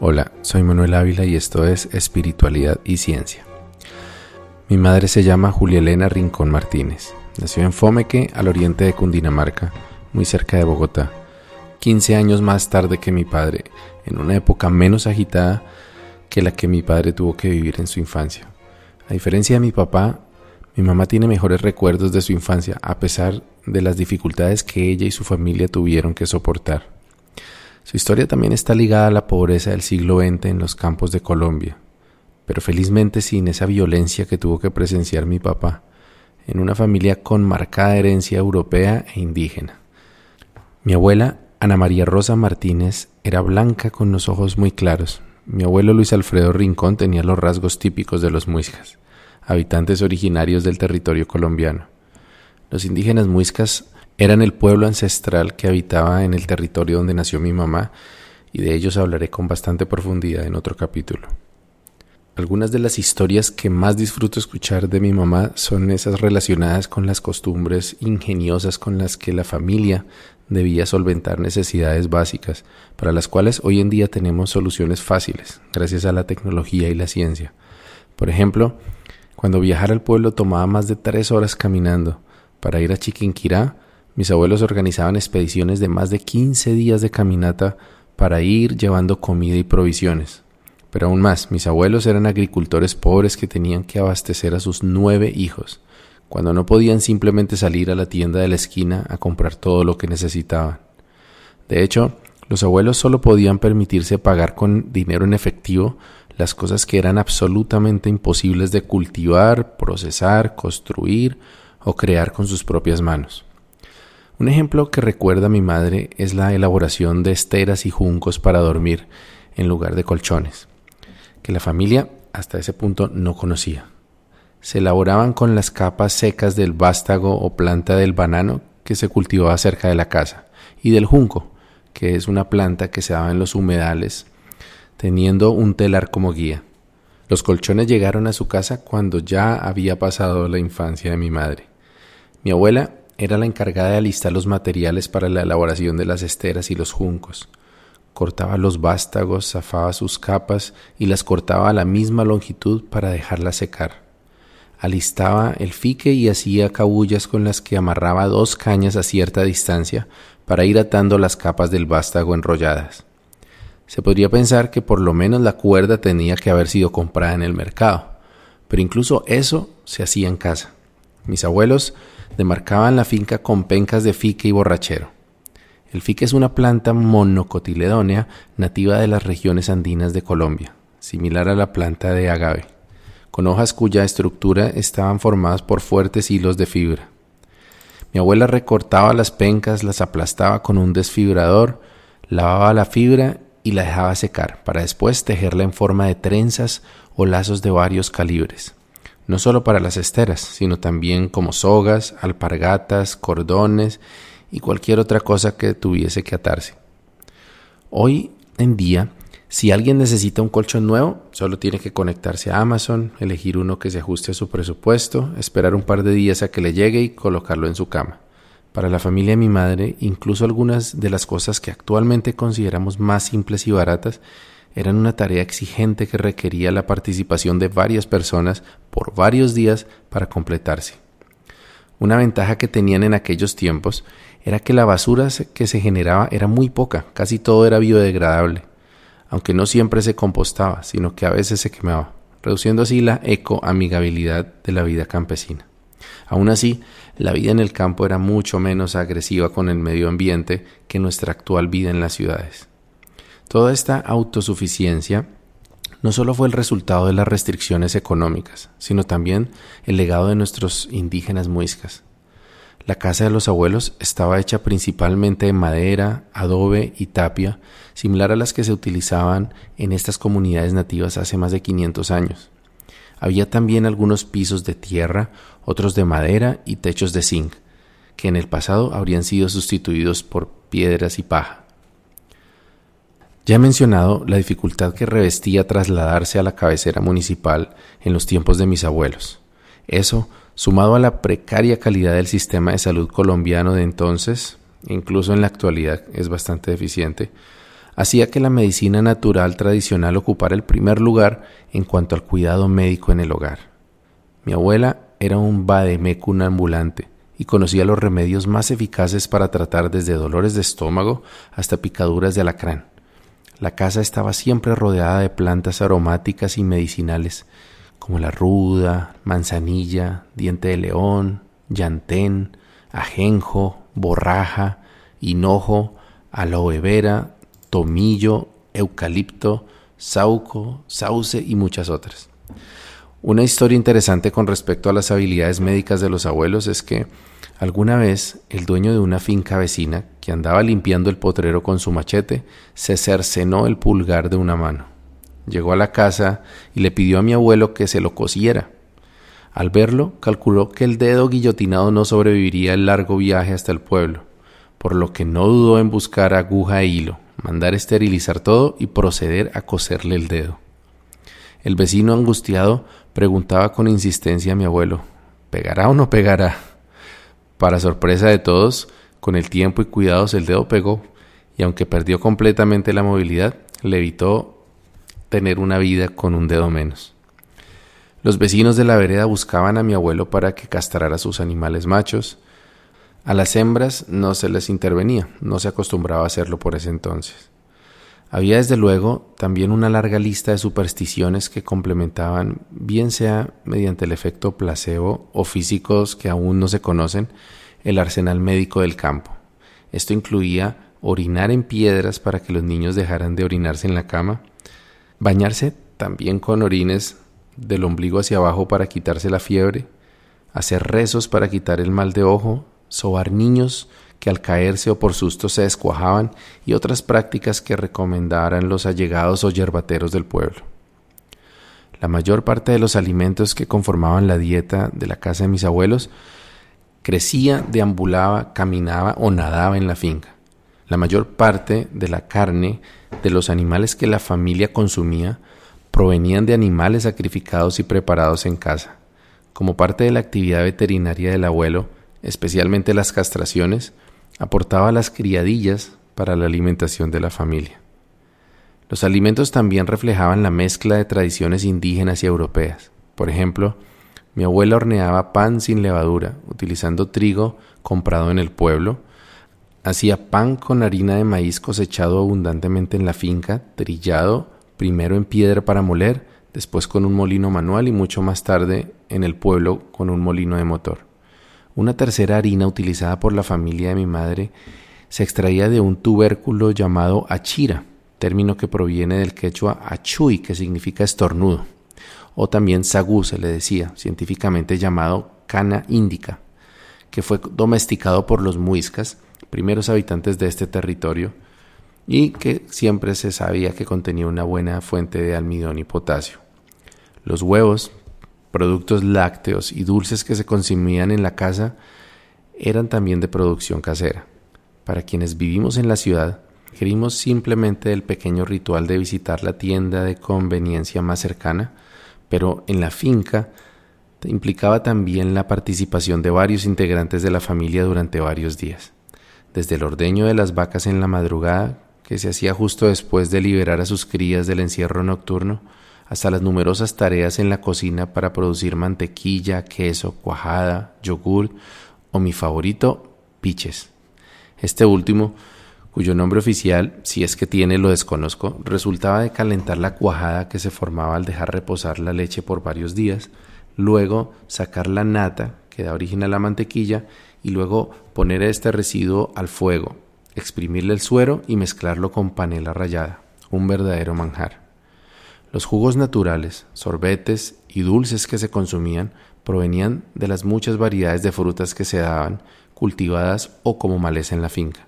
Hola, soy Manuel Ávila y esto es Espiritualidad y Ciencia. Mi madre se llama Julia Elena Rincón Martínez. Nació en Fomeque, al oriente de Cundinamarca, muy cerca de Bogotá. 15 años más tarde que mi padre, en una época menos agitada que la que mi padre tuvo que vivir en su infancia. A diferencia de mi papá, mi mamá tiene mejores recuerdos de su infancia, a pesar de las dificultades que ella y su familia tuvieron que soportar. Su historia también está ligada a la pobreza del siglo XX en los campos de Colombia, pero felizmente sin esa violencia que tuvo que presenciar mi papá, en una familia con marcada herencia europea e indígena. Mi abuela, Ana María Rosa Martínez, era blanca con los ojos muy claros. Mi abuelo Luis Alfredo Rincón tenía los rasgos típicos de los muiscas, habitantes originarios del territorio colombiano. Los indígenas muiscas eran el pueblo ancestral que habitaba en el territorio donde nació mi mamá y de ellos hablaré con bastante profundidad en otro capítulo. Algunas de las historias que más disfruto escuchar de mi mamá son esas relacionadas con las costumbres ingeniosas con las que la familia debía solventar necesidades básicas, para las cuales hoy en día tenemos soluciones fáciles, gracias a la tecnología y la ciencia. Por ejemplo, cuando viajar al pueblo tomaba más de tres horas caminando. Para ir a Chiquinquirá mis abuelos organizaban expediciones de más de 15 días de caminata para ir llevando comida y provisiones. Pero aún más, mis abuelos eran agricultores pobres que tenían que abastecer a sus nueve hijos, cuando no podían simplemente salir a la tienda de la esquina a comprar todo lo que necesitaban. De hecho, los abuelos solo podían permitirse pagar con dinero en efectivo las cosas que eran absolutamente imposibles de cultivar, procesar, construir o crear con sus propias manos. Un ejemplo que recuerda a mi madre es la elaboración de esteras y juncos para dormir en lugar de colchones, que la familia hasta ese punto no conocía. Se elaboraban con las capas secas del vástago o planta del banano que se cultivaba cerca de la casa, y del junco, que es una planta que se daba en los humedales, teniendo un telar como guía. Los colchones llegaron a su casa cuando ya había pasado la infancia de mi madre. Mi abuela era la encargada de alistar los materiales para la elaboración de las esteras y los juncos. Cortaba los vástagos, zafaba sus capas y las cortaba a la misma longitud para dejarlas secar. Alistaba el fique y hacía cabullas con las que amarraba dos cañas a cierta distancia para ir atando las capas del vástago enrolladas. Se podría pensar que por lo menos la cuerda tenía que haber sido comprada en el mercado, pero incluso eso se hacía en casa. Mis abuelos demarcaban la finca con pencas de fique y borrachero. El fique es una planta monocotiledónea nativa de las regiones andinas de Colombia, similar a la planta de agave, con hojas cuya estructura estaban formadas por fuertes hilos de fibra. Mi abuela recortaba las pencas, las aplastaba con un desfibrador, lavaba la fibra y la dejaba secar, para después tejerla en forma de trenzas o lazos de varios calibres no solo para las esteras, sino también como sogas, alpargatas, cordones y cualquier otra cosa que tuviese que atarse. Hoy en día, si alguien necesita un colchón nuevo, solo tiene que conectarse a Amazon, elegir uno que se ajuste a su presupuesto, esperar un par de días a que le llegue y colocarlo en su cama. Para la familia de mi madre, incluso algunas de las cosas que actualmente consideramos más simples y baratas eran una tarea exigente que requería la participación de varias personas por varios días para completarse. Una ventaja que tenían en aquellos tiempos era que la basura que se generaba era muy poca, casi todo era biodegradable, aunque no siempre se compostaba, sino que a veces se quemaba, reduciendo así la ecoamigabilidad de la vida campesina. Aún así, la vida en el campo era mucho menos agresiva con el medio ambiente que nuestra actual vida en las ciudades. Toda esta autosuficiencia no solo fue el resultado de las restricciones económicas, sino también el legado de nuestros indígenas muiscas. La casa de los abuelos estaba hecha principalmente de madera, adobe y tapia, similar a las que se utilizaban en estas comunidades nativas hace más de 500 años. Había también algunos pisos de tierra, otros de madera y techos de zinc, que en el pasado habrían sido sustituidos por piedras y paja. Ya he mencionado la dificultad que revestía trasladarse a la cabecera municipal en los tiempos de mis abuelos. Eso, sumado a la precaria calidad del sistema de salud colombiano de entonces, incluso en la actualidad es bastante deficiente, hacía que la medicina natural tradicional ocupara el primer lugar en cuanto al cuidado médico en el hogar. Mi abuela era un vademecum ambulante y conocía los remedios más eficaces para tratar desde dolores de estómago hasta picaduras de alacrán. La casa estaba siempre rodeada de plantas aromáticas y medicinales, como la ruda, manzanilla, diente de león, llantén, ajenjo, borraja, hinojo, aloe vera, tomillo, eucalipto, sauco, sauce y muchas otras. Una historia interesante con respecto a las habilidades médicas de los abuelos es que alguna vez el dueño de una finca vecina que andaba limpiando el potrero con su machete se cercenó el pulgar de una mano. Llegó a la casa y le pidió a mi abuelo que se lo cosiera. Al verlo, calculó que el dedo guillotinado no sobreviviría el largo viaje hasta el pueblo, por lo que no dudó en buscar aguja e hilo mandar esterilizar todo y proceder a coserle el dedo. El vecino angustiado preguntaba con insistencia a mi abuelo, ¿pegará o no pegará? Para sorpresa de todos, con el tiempo y cuidados el dedo pegó, y aunque perdió completamente la movilidad, le evitó tener una vida con un dedo menos. Los vecinos de la vereda buscaban a mi abuelo para que castrara sus animales machos, a las hembras no se les intervenía, no se acostumbraba a hacerlo por ese entonces. Había desde luego también una larga lista de supersticiones que complementaban, bien sea mediante el efecto placebo o físicos que aún no se conocen, el arsenal médico del campo. Esto incluía orinar en piedras para que los niños dejaran de orinarse en la cama, bañarse también con orines del ombligo hacia abajo para quitarse la fiebre, hacer rezos para quitar el mal de ojo, sobar niños que al caerse o por susto se descuajaban y otras prácticas que recomendaran los allegados o yerbateros del pueblo. La mayor parte de los alimentos que conformaban la dieta de la casa de mis abuelos crecía, deambulaba, caminaba o nadaba en la finca. La mayor parte de la carne de los animales que la familia consumía provenían de animales sacrificados y preparados en casa. Como parte de la actividad veterinaria del abuelo, especialmente las castraciones, aportaba las criadillas para la alimentación de la familia. Los alimentos también reflejaban la mezcla de tradiciones indígenas y europeas. Por ejemplo, mi abuela horneaba pan sin levadura, utilizando trigo comprado en el pueblo, hacía pan con harina de maíz cosechado abundantemente en la finca, trillado primero en piedra para moler, después con un molino manual y mucho más tarde en el pueblo con un molino de motor. Una tercera harina utilizada por la familia de mi madre se extraía de un tubérculo llamado achira, término que proviene del quechua achui, que significa estornudo, o también sagú se le decía, científicamente llamado cana índica, que fue domesticado por los muiscas, primeros habitantes de este territorio, y que siempre se sabía que contenía una buena fuente de almidón y potasio. Los huevos, productos lácteos y dulces que se consumían en la casa eran también de producción casera. Para quienes vivimos en la ciudad, querimos simplemente el pequeño ritual de visitar la tienda de conveniencia más cercana, pero en la finca implicaba también la participación de varios integrantes de la familia durante varios días. Desde el ordeño de las vacas en la madrugada, que se hacía justo después de liberar a sus crías del encierro nocturno, hasta las numerosas tareas en la cocina para producir mantequilla, queso, cuajada, yogur o mi favorito, piches. Este último, cuyo nombre oficial, si es que tiene, lo desconozco, resultaba de calentar la cuajada que se formaba al dejar reposar la leche por varios días, luego sacar la nata que da origen a la mantequilla y luego poner este residuo al fuego, exprimirle el suero y mezclarlo con panela rallada, un verdadero manjar. Los jugos naturales, sorbetes y dulces que se consumían provenían de las muchas variedades de frutas que se daban, cultivadas o como maleza en la finca.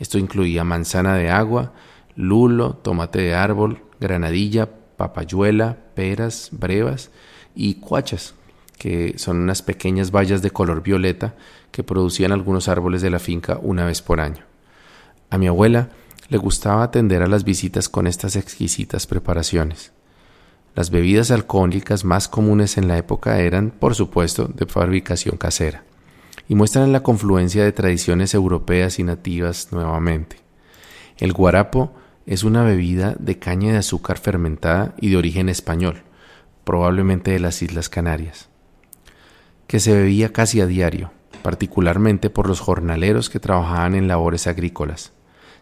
Esto incluía manzana de agua, lulo, tomate de árbol, granadilla, papayuela, peras, brevas y cuachas, que son unas pequeñas bayas de color violeta que producían algunos árboles de la finca una vez por año. A mi abuela le gustaba atender a las visitas con estas exquisitas preparaciones. Las bebidas alcohólicas más comunes en la época eran, por supuesto, de fabricación casera, y muestran la confluencia de tradiciones europeas y nativas nuevamente. El guarapo es una bebida de caña de azúcar fermentada y de origen español, probablemente de las Islas Canarias, que se bebía casi a diario, particularmente por los jornaleros que trabajaban en labores agrícolas.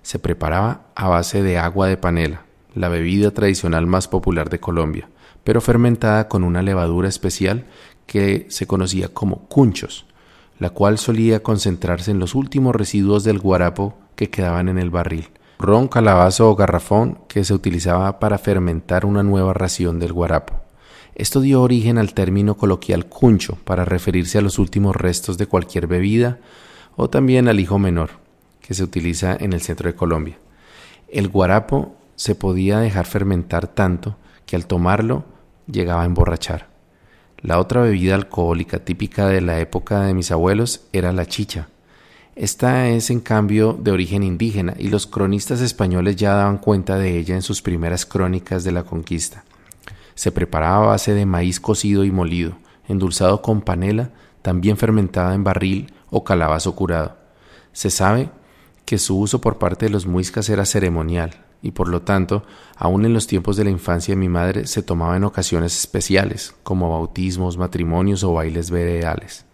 Se preparaba a base de agua de panela, la bebida tradicional más popular de Colombia, pero fermentada con una levadura especial que se conocía como cunchos, la cual solía concentrarse en los últimos residuos del guarapo que quedaban en el barril, ron, calabazo o garrafón que se utilizaba para fermentar una nueva ración del guarapo. Esto dio origen al término coloquial cuncho para referirse a los últimos restos de cualquier bebida o también al hijo menor, que se utiliza en el centro de Colombia. El guarapo se podía dejar fermentar tanto que al tomarlo llegaba a emborrachar. La otra bebida alcohólica típica de la época de mis abuelos era la chicha, esta es en cambio de origen indígena y los cronistas españoles ya daban cuenta de ella en sus primeras crónicas de la conquista. Se preparaba a base de maíz cocido y molido, endulzado con panela, también fermentada en barril o calabazo curado. Se sabe que su uso por parte de los muiscas era ceremonial y por lo tanto, aun en los tiempos de la infancia de mi madre se tomaba en ocasiones especiales, como bautismos, matrimonios o bailes veredales.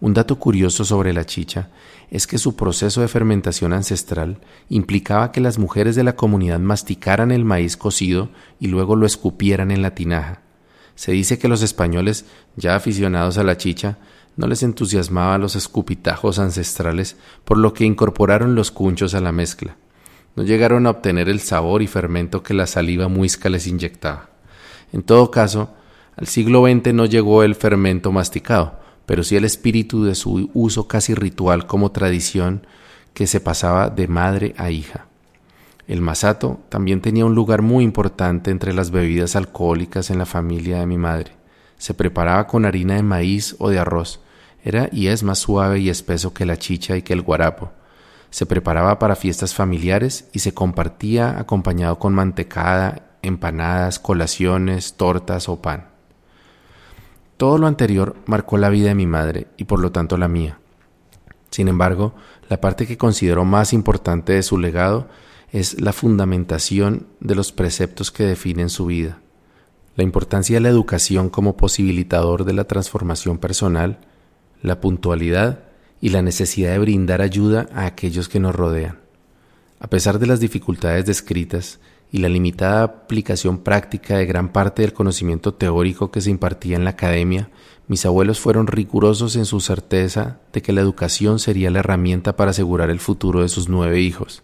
Un dato curioso sobre la chicha es que su proceso de fermentación ancestral implicaba que las mujeres de la comunidad masticaran el maíz cocido y luego lo escupieran en la tinaja. Se dice que los españoles, ya aficionados a la chicha, no les entusiasmaban los escupitajos ancestrales, por lo que incorporaron los cunchos a la mezcla. No llegaron a obtener el sabor y fermento que la saliva muisca les inyectaba. En todo caso, al siglo XX no llegó el fermento masticado, pero sí el espíritu de su uso casi ritual como tradición que se pasaba de madre a hija. El masato también tenía un lugar muy importante entre las bebidas alcohólicas en la familia de mi madre. Se preparaba con harina de maíz o de arroz. Era y es más suave y espeso que la chicha y que el guarapo. Se preparaba para fiestas familiares y se compartía acompañado con mantecada, empanadas, colaciones, tortas o pan. Todo lo anterior marcó la vida de mi madre y por lo tanto la mía. Sin embargo, la parte que considero más importante de su legado es la fundamentación de los preceptos que definen su vida, la importancia de la educación como posibilitador de la transformación personal, la puntualidad y la necesidad de brindar ayuda a aquellos que nos rodean. A pesar de las dificultades descritas, y la limitada aplicación práctica de gran parte del conocimiento teórico que se impartía en la academia, mis abuelos fueron rigurosos en su certeza de que la educación sería la herramienta para asegurar el futuro de sus nueve hijos.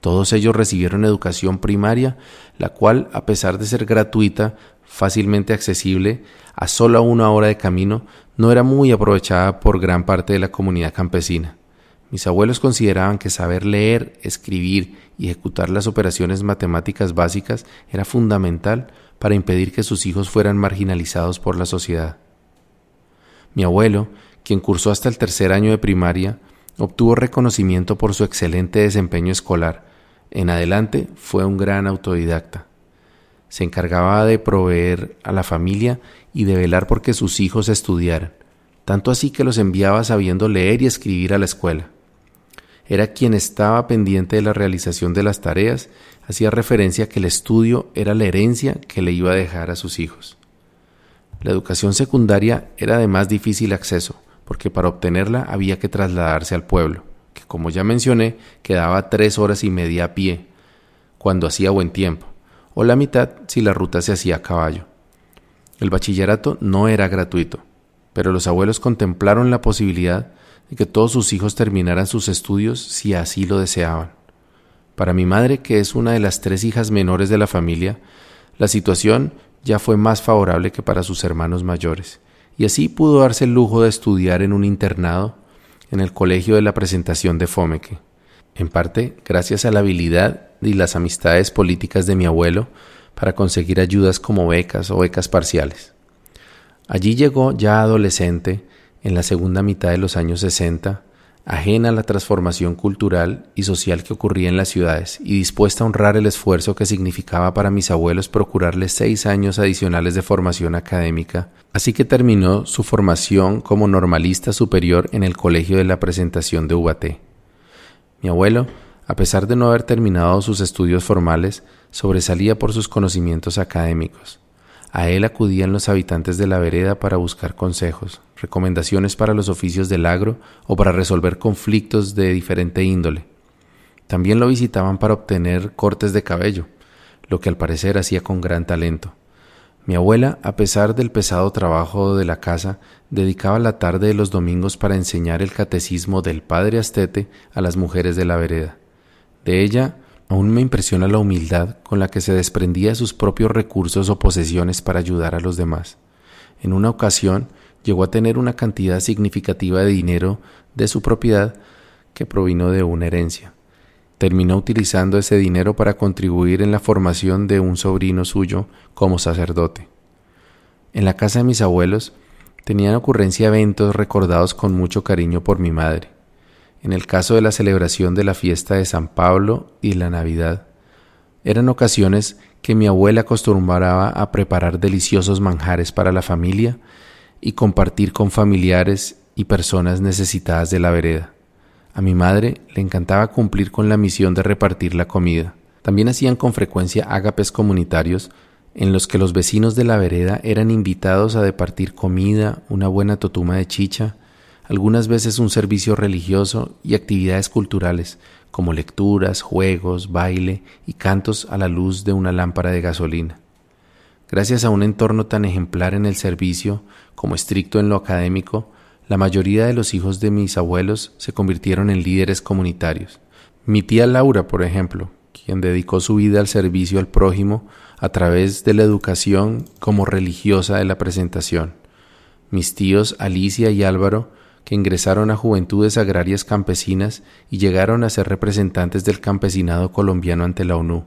Todos ellos recibieron educación primaria, la cual, a pesar de ser gratuita, fácilmente accesible, a solo una hora de camino, no era muy aprovechada por gran parte de la comunidad campesina. Mis abuelos consideraban que saber leer, escribir y ejecutar las operaciones matemáticas básicas era fundamental para impedir que sus hijos fueran marginalizados por la sociedad. Mi abuelo, quien cursó hasta el tercer año de primaria, obtuvo reconocimiento por su excelente desempeño escolar. En adelante fue un gran autodidacta. Se encargaba de proveer a la familia y de velar porque sus hijos estudiaran, tanto así que los enviaba sabiendo leer y escribir a la escuela era quien estaba pendiente de la realización de las tareas, hacía referencia a que el estudio era la herencia que le iba a dejar a sus hijos. La educación secundaria era de más difícil acceso, porque para obtenerla había que trasladarse al pueblo, que como ya mencioné, quedaba tres horas y media a pie, cuando hacía buen tiempo, o la mitad si la ruta se hacía a caballo. El bachillerato no era gratuito, pero los abuelos contemplaron la posibilidad de que todos sus hijos terminaran sus estudios si así lo deseaban. Para mi madre, que es una de las tres hijas menores de la familia, la situación ya fue más favorable que para sus hermanos mayores, y así pudo darse el lujo de estudiar en un internado en el colegio de la presentación de Fomeque, en parte gracias a la habilidad y las amistades políticas de mi abuelo para conseguir ayudas como becas o becas parciales. Allí llegó ya adolescente en la segunda mitad de los años 60, ajena a la transformación cultural y social que ocurría en las ciudades y dispuesta a honrar el esfuerzo que significaba para mis abuelos procurarles seis años adicionales de formación académica, así que terminó su formación como normalista superior en el Colegio de la Presentación de Ubaté. Mi abuelo A pesar de no haber terminado sus estudios formales, sobresalía por sus conocimientos académicos. A él acudían los habitantes de la vereda para buscar consejos, recomendaciones para los oficios del agro o para resolver conflictos de diferente índole. También lo visitaban para obtener cortes de cabello, lo que al parecer hacía con gran talento. Mi abuela, a pesar del pesado trabajo de la casa, dedicaba la tarde de los domingos para enseñar el catecismo del padre Astete a las mujeres de la vereda. De ella aún me impresiona la humildad con la que se desprendía de sus propios recursos o posesiones para ayudar a los demás. En una ocasión llegó a tener una cantidad significativa de dinero de su propiedad que provino de una herencia. Terminó utilizando ese dinero para contribuir en la formación de un sobrino suyo como sacerdote. En la casa de mis abuelos tenían ocurrencia eventos recordados con mucho cariño por mi madre en el caso de la celebración de la fiesta de San Pablo y la Navidad. Eran ocasiones que mi abuela acostumbraba a preparar deliciosos manjares para la familia y compartir con familiares y personas necesitadas de la vereda. A mi madre le encantaba cumplir con la misión de repartir la comida. También hacían con frecuencia ágapes comunitarios en los que los vecinos de la vereda eran invitados a departir comida, una buena totuma de chicha, algunas veces un servicio religioso y actividades culturales, como lecturas, juegos, baile y cantos a la luz de una lámpara de gasolina. Gracias a un entorno tan ejemplar en el servicio como estricto en lo académico, la mayoría de los hijos de mis abuelos se convirtieron en líderes comunitarios. Mi tía Laura, por ejemplo, quien dedicó su vida al servicio al prójimo a través de la educación como religiosa de la presentación. Mis tíos Alicia y Álvaro que ingresaron a Juventudes Agrarias Campesinas y llegaron a ser representantes del campesinado colombiano ante la ONU,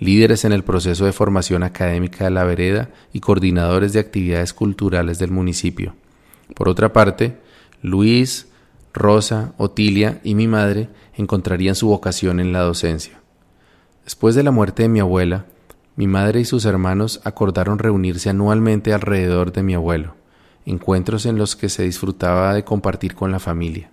líderes en el proceso de formación académica de la vereda y coordinadores de actividades culturales del municipio. Por otra parte, Luis, Rosa, Otilia y mi madre encontrarían su vocación en la docencia. Después de la muerte de mi abuela, mi madre y sus hermanos acordaron reunirse anualmente alrededor de mi abuelo encuentros en los que se disfrutaba de compartir con la familia.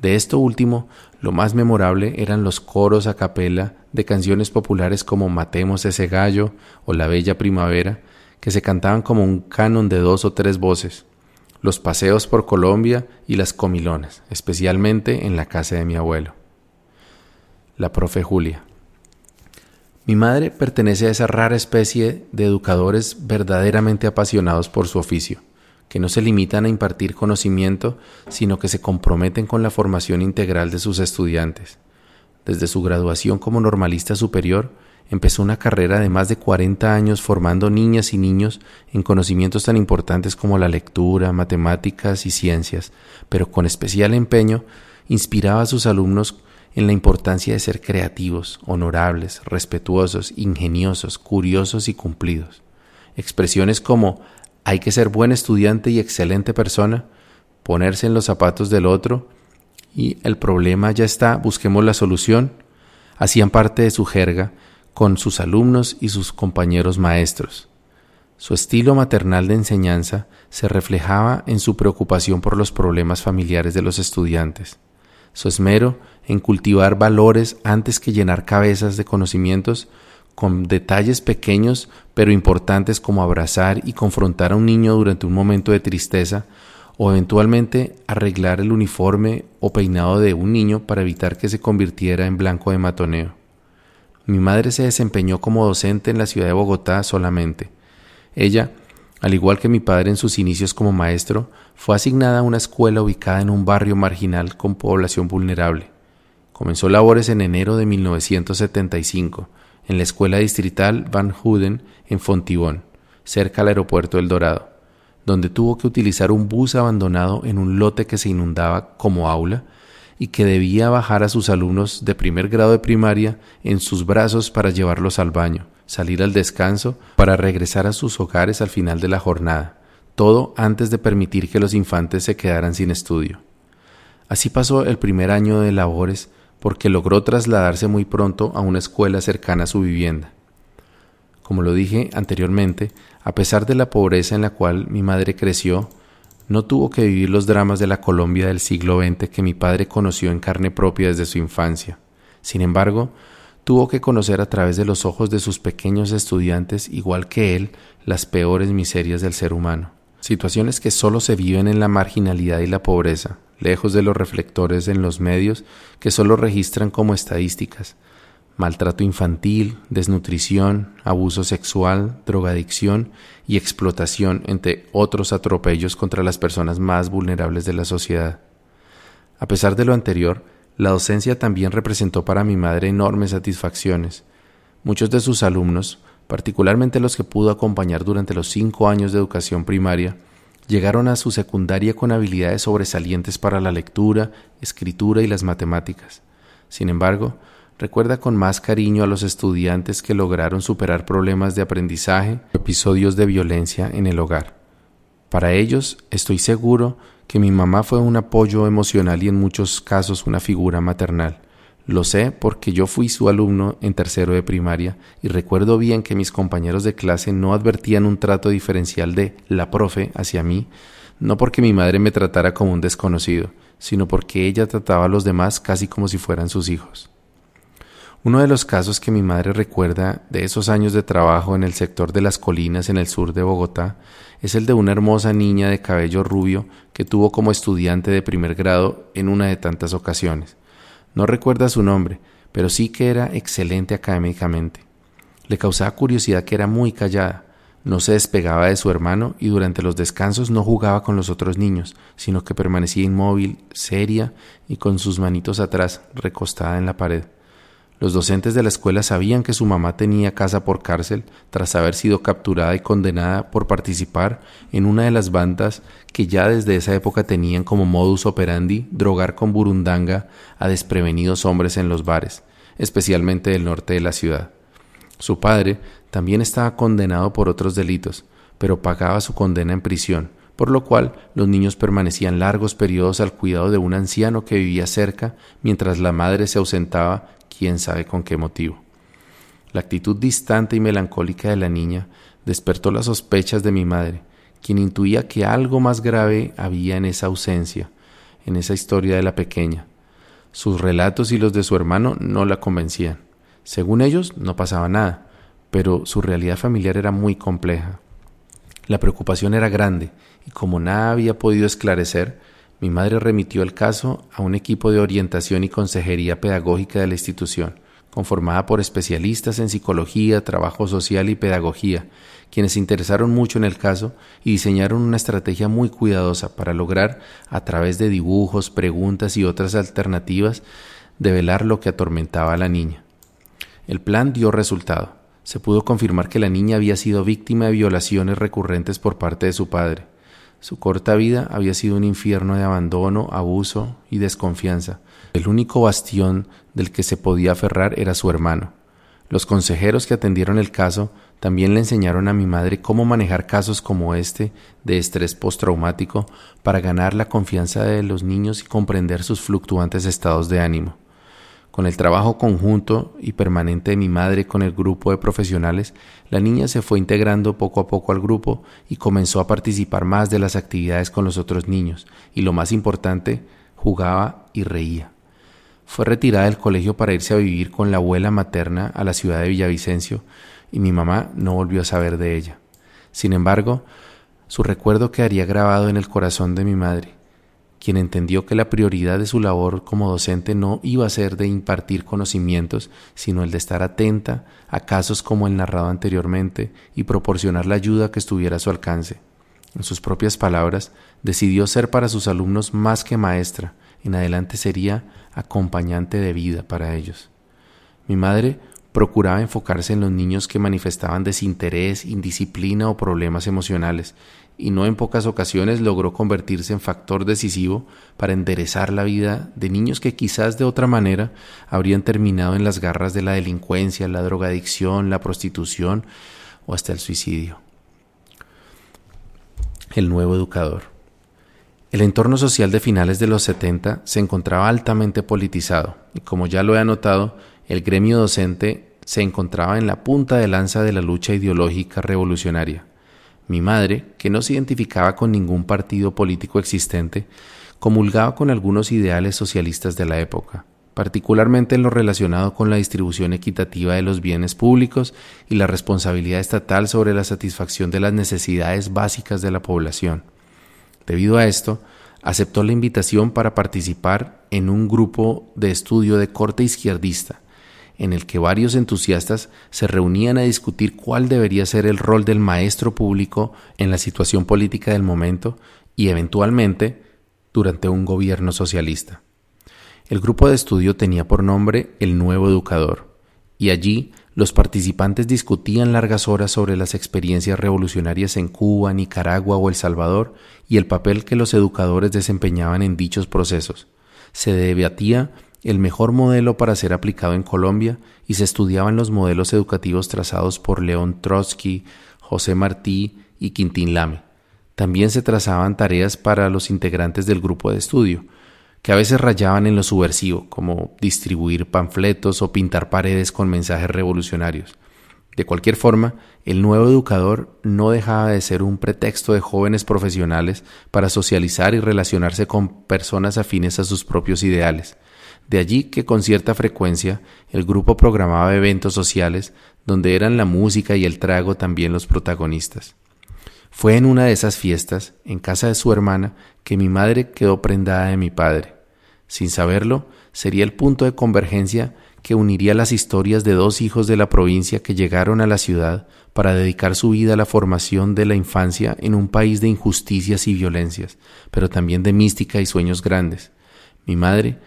De esto último, lo más memorable eran los coros a capela de canciones populares como Matemos ese gallo o La Bella Primavera, que se cantaban como un canon de dos o tres voces, los paseos por Colombia y las comilonas, especialmente en la casa de mi abuelo. La profe Julia. Mi madre pertenece a esa rara especie de educadores verdaderamente apasionados por su oficio que no se limitan a impartir conocimiento, sino que se comprometen con la formación integral de sus estudiantes. Desde su graduación como normalista superior, empezó una carrera de más de 40 años formando niñas y niños en conocimientos tan importantes como la lectura, matemáticas y ciencias, pero con especial empeño inspiraba a sus alumnos en la importancia de ser creativos, honorables, respetuosos, ingeniosos, curiosos y cumplidos. Expresiones como hay que ser buen estudiante y excelente persona, ponerse en los zapatos del otro y el problema ya está, busquemos la solución. Hacían parte de su jerga con sus alumnos y sus compañeros maestros. Su estilo maternal de enseñanza se reflejaba en su preocupación por los problemas familiares de los estudiantes, su esmero en cultivar valores antes que llenar cabezas de conocimientos con detalles pequeños pero importantes como abrazar y confrontar a un niño durante un momento de tristeza o eventualmente arreglar el uniforme o peinado de un niño para evitar que se convirtiera en blanco de matoneo. Mi madre se desempeñó como docente en la ciudad de Bogotá solamente. Ella, al igual que mi padre en sus inicios como maestro, fue asignada a una escuela ubicada en un barrio marginal con población vulnerable. Comenzó labores en enero de 1975 en la Escuela Distrital Van Huden en Fontibón, cerca al aeropuerto del Dorado, donde tuvo que utilizar un bus abandonado en un lote que se inundaba como aula y que debía bajar a sus alumnos de primer grado de primaria en sus brazos para llevarlos al baño, salir al descanso, para regresar a sus hogares al final de la jornada, todo antes de permitir que los infantes se quedaran sin estudio. Así pasó el primer año de labores porque logró trasladarse muy pronto a una escuela cercana a su vivienda. Como lo dije anteriormente, a pesar de la pobreza en la cual mi madre creció, no tuvo que vivir los dramas de la Colombia del siglo XX que mi padre conoció en carne propia desde su infancia. Sin embargo, tuvo que conocer a través de los ojos de sus pequeños estudiantes, igual que él, las peores miserias del ser humano. Situaciones que solo se viven en la marginalidad y la pobreza, lejos de los reflectores en los medios que solo registran como estadísticas. Maltrato infantil, desnutrición, abuso sexual, drogadicción y explotación, entre otros atropellos contra las personas más vulnerables de la sociedad. A pesar de lo anterior, la docencia también representó para mi madre enormes satisfacciones. Muchos de sus alumnos, particularmente los que pudo acompañar durante los cinco años de educación primaria, llegaron a su secundaria con habilidades sobresalientes para la lectura, escritura y las matemáticas. Sin embargo, recuerda con más cariño a los estudiantes que lograron superar problemas de aprendizaje o episodios de violencia en el hogar. Para ellos, estoy seguro que mi mamá fue un apoyo emocional y en muchos casos una figura maternal. Lo sé porque yo fui su alumno en tercero de primaria y recuerdo bien que mis compañeros de clase no advertían un trato diferencial de la profe hacia mí, no porque mi madre me tratara como un desconocido, sino porque ella trataba a los demás casi como si fueran sus hijos. Uno de los casos que mi madre recuerda de esos años de trabajo en el sector de las colinas en el sur de Bogotá es el de una hermosa niña de cabello rubio que tuvo como estudiante de primer grado en una de tantas ocasiones. No recuerda su nombre, pero sí que era excelente académicamente. Le causaba curiosidad que era muy callada, no se despegaba de su hermano y durante los descansos no jugaba con los otros niños, sino que permanecía inmóvil, seria y con sus manitos atrás, recostada en la pared. Los docentes de la escuela sabían que su mamá tenía casa por cárcel tras haber sido capturada y condenada por participar en una de las bandas que ya desde esa época tenían como modus operandi drogar con burundanga a desprevenidos hombres en los bares, especialmente del norte de la ciudad. Su padre también estaba condenado por otros delitos, pero pagaba su condena en prisión, por lo cual los niños permanecían largos periodos al cuidado de un anciano que vivía cerca mientras la madre se ausentaba quién sabe con qué motivo. La actitud distante y melancólica de la niña despertó las sospechas de mi madre, quien intuía que algo más grave había en esa ausencia, en esa historia de la pequeña. Sus relatos y los de su hermano no la convencían. Según ellos, no pasaba nada, pero su realidad familiar era muy compleja. La preocupación era grande, y como nada había podido esclarecer, mi madre remitió el caso a un equipo de orientación y consejería pedagógica de la institución, conformada por especialistas en psicología, trabajo social y pedagogía, quienes se interesaron mucho en el caso y diseñaron una estrategia muy cuidadosa para lograr, a través de dibujos, preguntas y otras alternativas, develar lo que atormentaba a la niña. El plan dio resultado. Se pudo confirmar que la niña había sido víctima de violaciones recurrentes por parte de su padre. Su corta vida había sido un infierno de abandono, abuso y desconfianza. El único bastión del que se podía aferrar era su hermano. Los consejeros que atendieron el caso también le enseñaron a mi madre cómo manejar casos como este de estrés postraumático para ganar la confianza de los niños y comprender sus fluctuantes estados de ánimo. Con el trabajo conjunto y permanente de mi madre con el grupo de profesionales, la niña se fue integrando poco a poco al grupo y comenzó a participar más de las actividades con los otros niños, y lo más importante, jugaba y reía. Fue retirada del colegio para irse a vivir con la abuela materna a la ciudad de Villavicencio, y mi mamá no volvió a saber de ella. Sin embargo, su recuerdo quedaría grabado en el corazón de mi madre, quien entendió que la prioridad de su labor como docente no iba a ser de impartir conocimientos, sino el de estar atenta a casos como el narrado anteriormente y proporcionar la ayuda que estuviera a su alcance. En sus propias palabras, decidió ser para sus alumnos más que maestra, en adelante sería acompañante de vida para ellos. Mi madre procuraba enfocarse en los niños que manifestaban desinterés, indisciplina o problemas emocionales, y no en pocas ocasiones logró convertirse en factor decisivo para enderezar la vida de niños que quizás de otra manera habrían terminado en las garras de la delincuencia, la drogadicción, la prostitución o hasta el suicidio. El nuevo educador. El entorno social de finales de los 70 se encontraba altamente politizado y como ya lo he anotado, el gremio docente se encontraba en la punta de lanza de la lucha ideológica revolucionaria. Mi madre, que no se identificaba con ningún partido político existente, comulgaba con algunos ideales socialistas de la época. particularmente en lo relacionado con la distribución equitativa de los bienes públicos y la responsabilidad estatal sobre la satisfacción de las necesidades básicas de la población. Debido a esto, aceptó la invitación para participar en un grupo de estudio de corte izquierdista, en el que varios entusiastas se reunían a discutir cuál debería ser el rol del maestro público en la situación política del momento y eventualmente durante un gobierno socialista. El grupo de estudio tenía por nombre El Nuevo Educador, y allí los participantes discutían largas horas sobre las experiencias revolucionarias en Cuba, Nicaragua o El Salvador y el papel que los educadores desempeñaban en dichos procesos. Se debatía el mejor modelo para ser aplicado en Colombia y se estudiaban los modelos educativos trazados por León Trotsky, José Martí y Quintín Lame. También se trazaban tareas para los integrantes del grupo de estudio, que a veces rayaban en lo subversivo, como distribuir panfletos o pintar paredes con mensajes revolucionarios. De cualquier forma, el nuevo educador no dejaba de ser un pretexto de jóvenes profesionales para socializar y relacionarse con personas afines a sus propios ideales. De allí que con cierta frecuencia el grupo programaba eventos sociales donde eran la música y el trago también los protagonistas. Fue en una de esas fiestas, en casa de su hermana, que mi madre quedó prendada de mi padre. Sin saberlo, sería el punto de convergencia que uniría las historias de dos hijos de la provincia que llegaron a la ciudad para dedicar su vida a la formación de la infancia en un país de injusticias y violencias, pero también de mística y sueños grandes. Mi madre,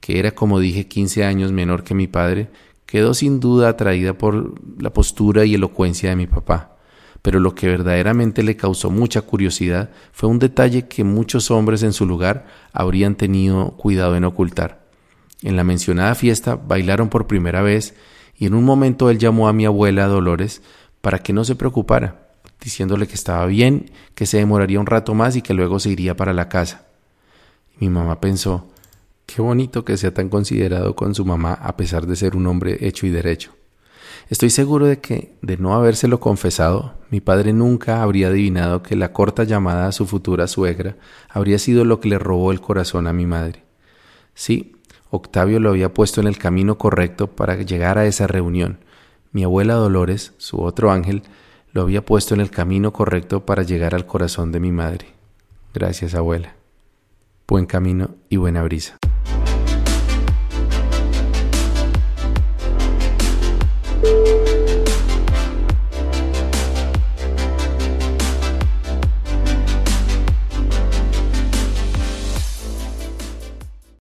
que era como dije quince años menor que mi padre, quedó sin duda atraída por la postura y elocuencia de mi papá pero lo que verdaderamente le causó mucha curiosidad fue un detalle que muchos hombres en su lugar habrían tenido cuidado en ocultar. En la mencionada fiesta bailaron por primera vez y en un momento él llamó a mi abuela Dolores para que no se preocupara, diciéndole que estaba bien, que se demoraría un rato más y que luego se iría para la casa. Mi mamá pensó, qué bonito que sea tan considerado con su mamá a pesar de ser un hombre hecho y derecho. Estoy seguro de que, de no habérselo confesado, mi padre nunca habría adivinado que la corta llamada a su futura suegra habría sido lo que le robó el corazón a mi madre. Sí, Octavio lo había puesto en el camino correcto para llegar a esa reunión. Mi abuela Dolores, su otro ángel, lo había puesto en el camino correcto para llegar al corazón de mi madre. Gracias, abuela. Buen camino y buena brisa.